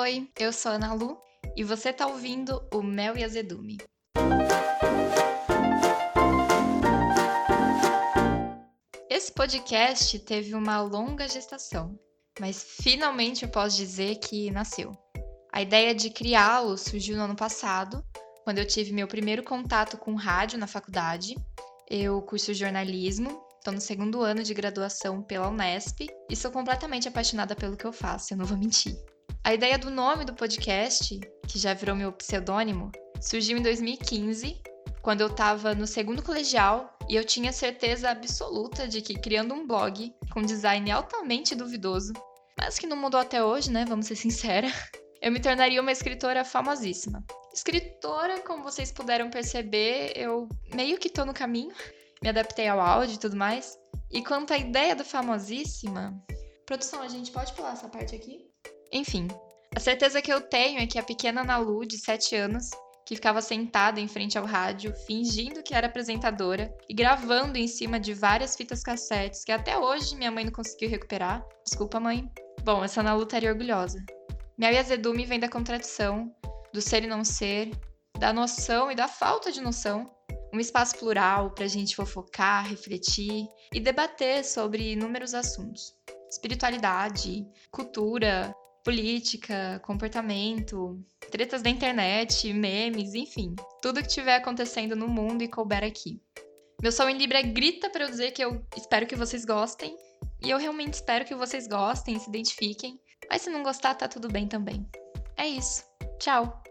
Oi, eu sou Ana Lu e você tá ouvindo o Mel e Azedume. Esse podcast teve uma longa gestação, mas finalmente eu posso dizer que nasceu. A ideia de criá-lo surgiu no ano passado, quando eu tive meu primeiro contato com rádio na faculdade. Eu curso jornalismo, estou no segundo ano de graduação pela Unesp e sou completamente apaixonada pelo que eu faço, eu não vou mentir. A ideia do nome do podcast, que já virou meu pseudônimo, surgiu em 2015, quando eu estava no segundo colegial e eu tinha certeza absoluta de que criando um blog com design altamente duvidoso, mas que não mudou até hoje, né? Vamos ser sinceras, eu me tornaria uma escritora famosíssima. Escritora, como vocês puderam perceber, eu meio que tô no caminho, me adaptei ao áudio e tudo mais. E quanto à ideia do famosíssima, produção, a gente pode pular essa parte aqui? Enfim, a certeza que eu tenho é que a pequena Nalu, de 7 anos, que ficava sentada em frente ao rádio, fingindo que era apresentadora e gravando em cima de várias fitas cassetes que até hoje minha mãe não conseguiu recuperar. Desculpa, mãe. Bom, essa Nalu estaria orgulhosa. Mel e azedume vem da contradição, do ser e não ser, da noção e da falta de noção. Um espaço plural para a gente fofocar, refletir e debater sobre inúmeros assuntos. Espiritualidade, cultura, política, comportamento, tretas da internet, memes, enfim, tudo que estiver acontecendo no mundo e couber aqui. Meu som em Libra grita para eu dizer que eu espero que vocês gostem, e eu realmente espero que vocês gostem se identifiquem, mas se não gostar, tá tudo bem também. É isso. Tchau!